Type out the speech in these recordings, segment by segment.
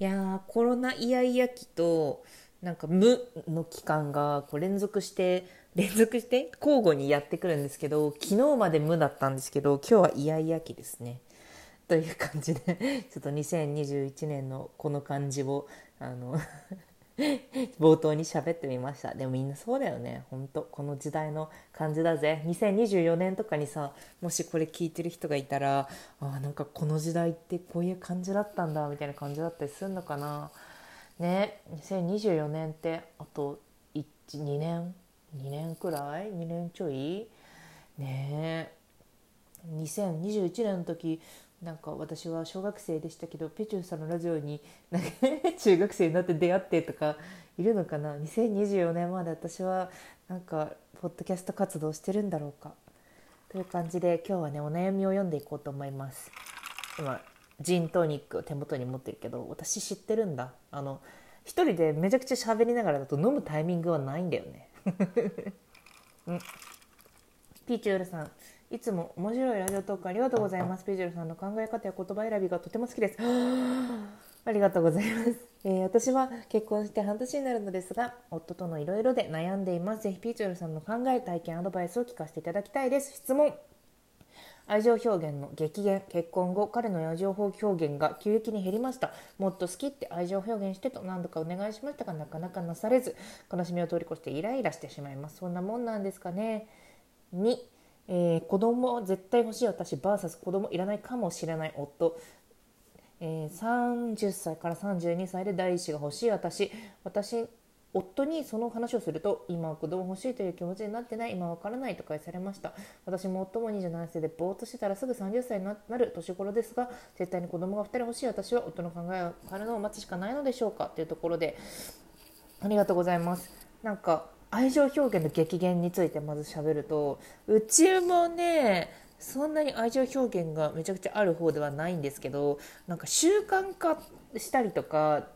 いやコロナイヤイヤ期となんか無の期間がこう連続して連続して交互にやってくるんですけど昨日まで無だったんですけど今日はイヤイヤ期ですね。という感じでちょっと2021年のこの感じをあの冒頭に喋ってみました。でもみんなそうだよね。ほんとこの時代の感じだぜ。2024年とかにさもしこれ聞いてる人がいたらあなんかこの時代ってこういう感じだったんだみたいな感じだったりするのかな。ね2024年ってあと2年2年くらい？2年ちょい？ね。え2021年の時なんか私は小学生でしたけどペチューさんのラジオに 中学生になって出会ってとかいるのかな？2024年まで私はなんかポッドキャスト活動してるんだろうか？という感じで今日はねお悩みを読んでいこうと思います。今ジントニックを手元に持ってるけど私知ってるんだ。あの一人でめちゃくちゃ喋りながらだと飲むタイミングはないんだよね。うん。ピーチュールさんいつも面白いラジオトークありがとうございます。ピーチュールさんの考え方や言葉選びがとても好きです。ありがとうございます、えー、私は結婚して半年になるのですが、夫とのいろいろで悩んでいます。ぜひピーチュールさんの考え、体験、アドバイスを聞かせていただきたいです。質問。愛情表現の激減結婚後彼の愛情表現が急激に減りましたもっと好きって愛情表現してと何度かお願いしましたがなかなかなされず悲しみを通り越してイライラしてしまいますそんなもんなんですかね2えー、子供絶対欲しい私 VS 子供いらないかもしれない夫、えー、30歳から32歳で第一子が欲しい私。私夫にその話をすると今は子供欲しいという気持ちになってない今わからないと返されました。私も夫も27歳でぼーっとしてたらすぐ30歳になる年頃ですが絶対に子供が2人欲しい私は夫の考えを変わるのを待つしかないのでしょうかというところでありがとうございます。なんか愛情表現の激減についてまず喋るとうちもねそんなに愛情表現がめちゃくちゃある方ではないんですけどなんか習慣化したりとか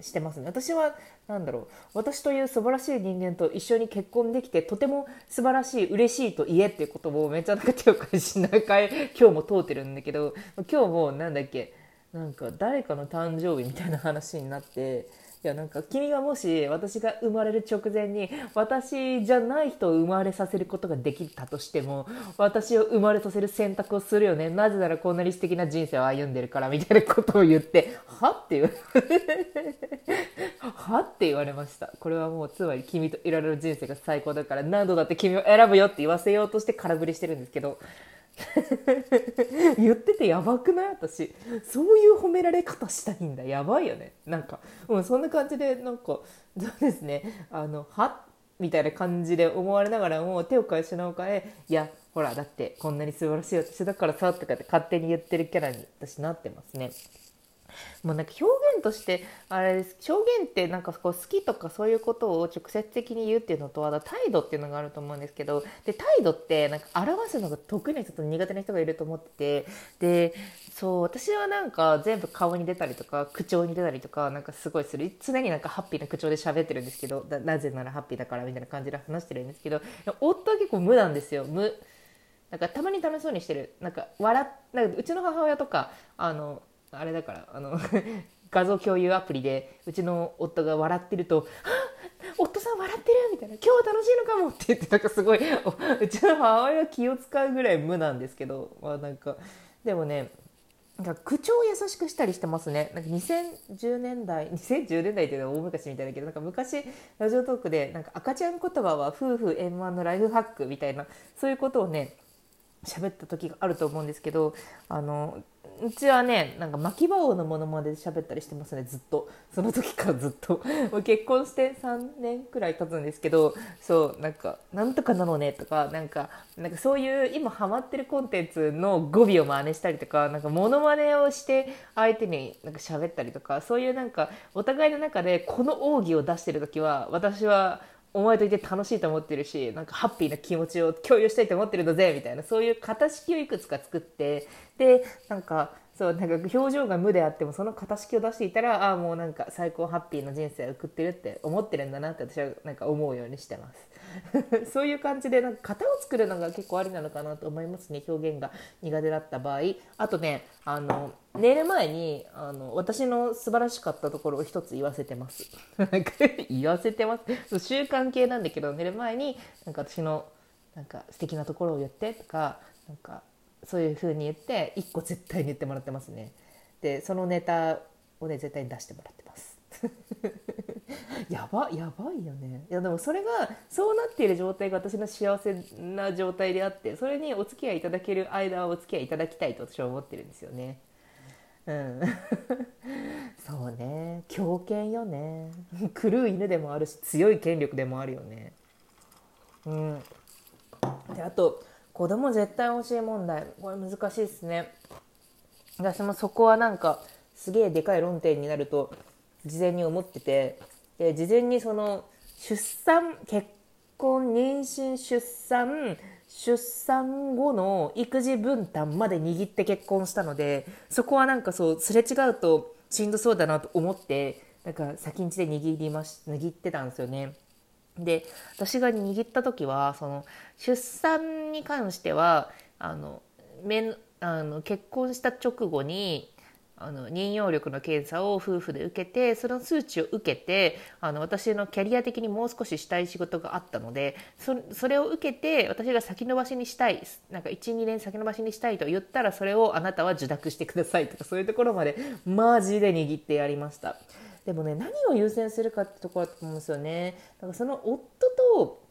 してますね。私は何だろう。私という素晴らしい人間と一緒に結婚できてとても素晴らしい嬉しいと言えっていうことをめちゃなんか手を返し何回 今日も通ってるんだけど今日もなんだっけ。なんか誰かの誕生日みたいな話になっていやなんか君がもし私が生まれる直前に私じゃない人を生まれさせることができたとしても私を生まれさせる選択をするよね。なぜならこんなに素敵な人生を歩んでるからみたいなことを言ってはって言わ はって言われました。これはもうつまり君といられる人生が最高だから何度だって君を選ぶよって言わせようとして空振りしてるんですけど 言っててやばくない？私。そういう褒められ方したいんだ。やばいよね。なんか、う、そんな感じでなんかそうですね。あのはみたいな感じで思われながらも手を返しなおかえいやほらだってこんなに素晴らしい私だからさとかって勝手に言ってるキャラに私なってますね。もうなんか表現としてあれです。表現ってなんかこう好きとかそういうことを直接的に言うっていうのとは態度っていうのがあると思うんですけどで態度ってなんか表すのが得意な人と苦手な人がいると思っててでそう私はなんか全部顔に出たりとか口調に出たりとかなんかすごいする。常になんかハッピーな口調で喋ってるんですけどなぜならハッピーだからみたいな感じで話してるんですけど夫は結構無なんですよ。無。なんかたまに楽しそうにしてる。なんか笑なんかうちの母親とかあのあれだからあの 画像共有アプリでうちの夫が笑ってると「あ夫さん笑ってる!」みたいな「今日は楽しいのかも!」って言ってなんかすごいうちの母親は気を使うぐらい無なんですけど、まあ、なんかでもねなんか口調を優しくしたりしてますね。なんか2010年代、2010年代っていうのは大昔みたいだけど、なんか昔ラジオトークでなんか赤ちゃん言葉は夫婦円満のライフハックみたいなそういうことをね喋った時があると思うんですけど、あのうちはねなんか巻き場王のものまで喋ったりしてますねずっと。その時からずっと。もう結婚して3年くらい経つんですけどそうなんか「なんとかなのね」とかなんかなんかそういう今ハマってるコンテンツの語尾を真似したりとかなんかモノマネをして相手になんか喋ったりとかそういうなんかお互いの中でこの奥義を出してる時は私はお前といて楽しいと思ってるしなんかハッピーな気持ちを共有したいと思ってるのぜみたいなそういう形式をいくつか作ってでなんかそうなんか表情が無であってもその形式を出していたらああもうなんか最高ハッピーな人生を送ってるって思ってるんだなって私はなんか思うようにしてます。そういう感じでなんか型を作るのが結構ありなのかなと思いますね表現が苦手だった場合。あとねあの寝る前にあの私の素晴らしかったところを一つ言わせてます。言わせてます。習慣系なんだけど寝る前になんか私のなんか素敵なところを言ってとかなんかそういう風に言って1個絶対に言ってもらってますね。でそのネタをね絶対に出してもらってます。やばやばいよね。いやでもそれがそうなっている状態が私の幸せな状態であってそれにお付き合いいただける間はお付き合いいただきたいと私は思ってるんですよね。うん。そうね。狂犬よね。狂う犬でもあるし強い権力でもあるよね。うん。であと子供絶対欲しい問題これ難しいですね。私もそこはなんかすげえでかい論点になると事前に思ってて。で事前にその出産結婚妊娠出産出産後の育児分担まで握って結婚したのでそこはなんかそうすれ違うとしんどそうだなと思ってなんか先んじで握りまし握ってたんですよね。で私が握った時はその出産に関してはあのめあの結婚した直後にあの妊用力の検査を夫婦で受けてその数値を受けてあの私のキャリア的にもう少ししたい仕事があったのでそそれを受けて私が先延ばしにしたいなんか12年先延ばしにしたいと言ったらそれをあなたは受諾してくださいとかそういうところまでマジで握ってやりました。でもね何を優先するかってところだと思うんですよねだからその夫と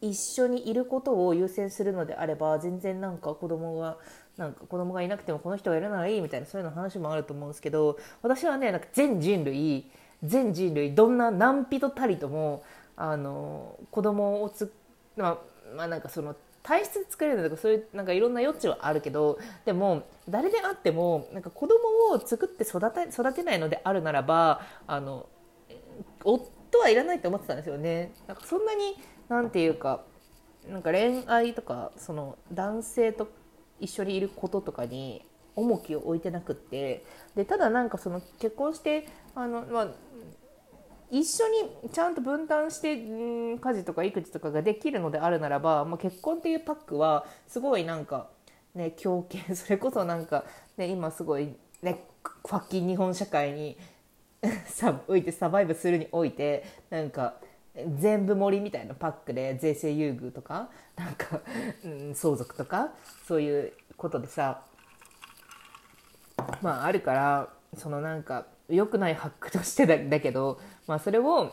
一緒にいることを優先するのであれば全然なんか子供がなんか子供がいなくてもこの人がいるならいいみたいなそういうの話もあると思うんですけど私はねなんか全人類全人類どんな何人たりともあの子供をつまあ、まあ、なんかその体質作れるとかそういうなんかいろんな余地はあるけどでも誰であってもなんか子供を作って育て育てないのであるならばあの夫はいらないと思ってたんですよね。なんかそんなになんていうかなんか恋愛とかその男性と一緒にいることとかに重きを置いてなくってでただなんかその結婚してあの、まあ、一緒にちゃんと分担して家事とか育児とかができるのであるならば、まあ、結婚っていうパックはすごいなんかね強権 それこそなんか、ね、今すごいねファッキン日本社会に さおいてサバイブするにおいてなんか全部盛りみたいなパックで税制優遇とかなんか、うん、相続とかそういうことでさまああるからそのなんか良くないハックとしてだ けど、まあ、それを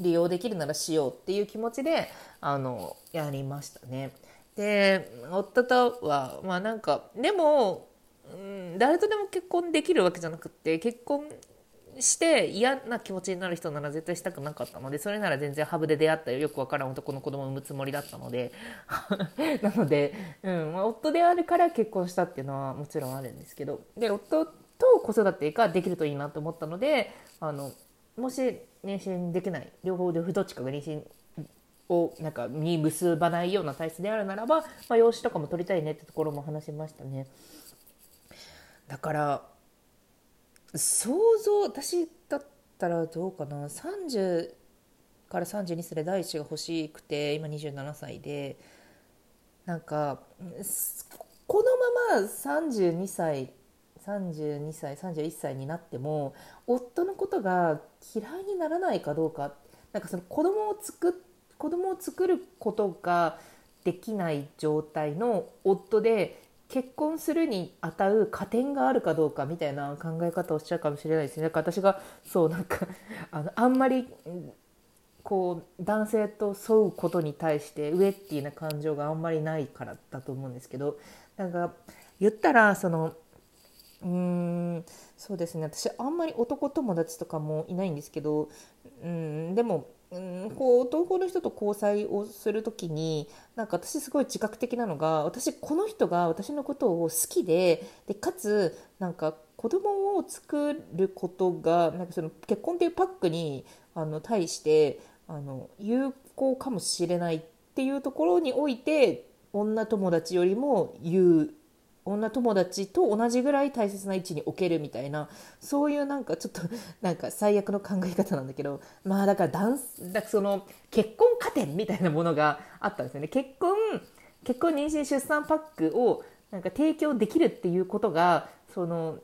利用できるならしようっていう気持ちであのやりましたね。で夫とはまあなんかでも、うん、誰とでも結婚できるわけじゃなくって結婚して嫌な気持ちになる人なら絶対したくなかったのでそれなら全然ハブで出会ったよ。くわからん男の子供を産むつもりだったので。なので、うんまあ、夫であるから結婚したっていうのはもちろんあるんですけど。で夫と子育てができるといいなと思ったのであのもし妊娠できない両方でどっちかが妊娠をなんか身結ばないような体質であるならば、まあ、養子とかも取りたいねってところも話しましたね。だから想像私だったらどうかな？30から32歳で第一が欲しくて今27歳で。なんかこのまま32歳32歳31歳になっても夫のことが嫌いにならないかどうか。なんかその子供を作子供を作ることができない状態の夫で結婚するにあたう加点があるかどうかみたいな考え方をしちゃうかもしれないですね。だから私がそうなんか あのあんまりこう男性と沿うことに対してウェッティな感情があんまりないからだと思うんですけどなんか言ったらそのうーんそうですね私あんまり男友達とかもいないんですけどうんでもうん、こう男の人と交際をする時になんか私すごい自覚的なのが私この人が私のことを好きででかつなんか子供を作ることがなんかその結婚っていうパックにあの対してあの有効かもしれないっていうところにおいて女友達よりも優女友達と同じぐらい大切な位置に置けるみたいなそういうなんかちょっと なんか最悪の考え方なんだけどまあだからダンスだからその結婚加点みたいなものがあったんですよね。結婚結婚妊娠出産パックをなんか提供できるっていうことがその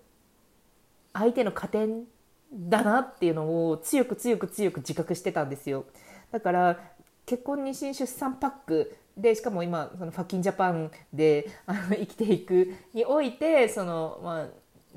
相手の加点だなっていうのを強く強く強く自覚してたんですよ。だから結婚妊娠出産パックでしかも今その fucking Japan であの 生きていくにおいてその、まあ、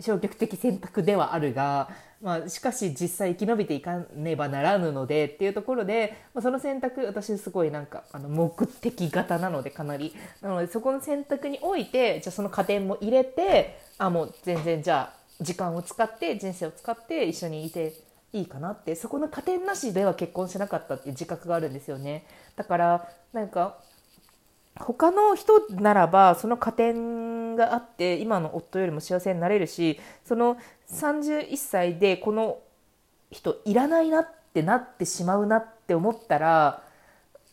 消極的選択ではあるが、まあ、しかし実際生き延びていかねばならぬのでっていうところで、まあ、その選択私すごいなんかあの目的型なのでかなり。なのでそこの選択においてじゃその加点も入れてあもう全然じゃあ時間を使って人生を使って一緒にいていいかなって。そこの加点なしでは結婚しなかったっていう自覚があるんですよね。だからなんか他の人ならばその加点があって今の夫よりも幸せになれるしその31歳でこの人いらないなってなってしまうなって思ったら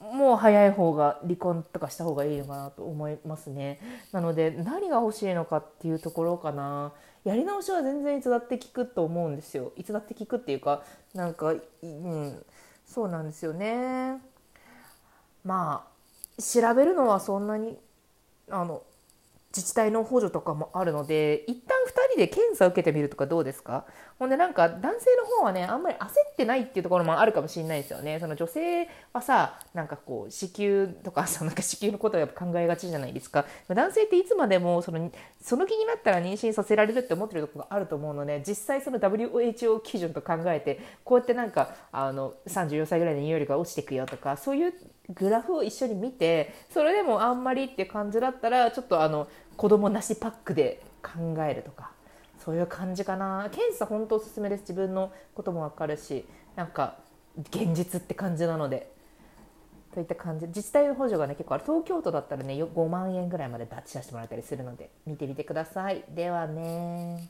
もう早い方が離婚とかした方がいいのかなと思いますね。なので何が欲しいのかっていうところかな。やり直しは全然いつだって効くと思うんですよ。いつだって効くっていうかなんかうんそうなんですよね。まあ調べるのはそんなにあの自治体の補助とかもあるので一旦2人で検査を受けてみるとかどうですか？ほんでなんか男性の方はねあんまり焦ってないっていうところもあるかもしれないですよね。その女性はさなんかこう子宮とかさ なんか子宮のことをやっぱ考えがちじゃないですか。男性っていつまでもそのその気になったら妊娠させられるって思ってるところがあると思うので実際その WHO 基準と考えてこうやってなんかあの34歳ぐらいの乳よりが落ちていくよとかそういうグラフを一緒に見てそれでもあんまりって感じだったらちょっとあの子供なしパックで考えるとかそういう感じかな。検査本当おすすめです自分のことも分かるしなんか現実って感じなのでといった感じ。自治体の補助がね結構ある。東京都だったらね5万円ぐらいまで出し出してもらったりするので見てみてください。ではね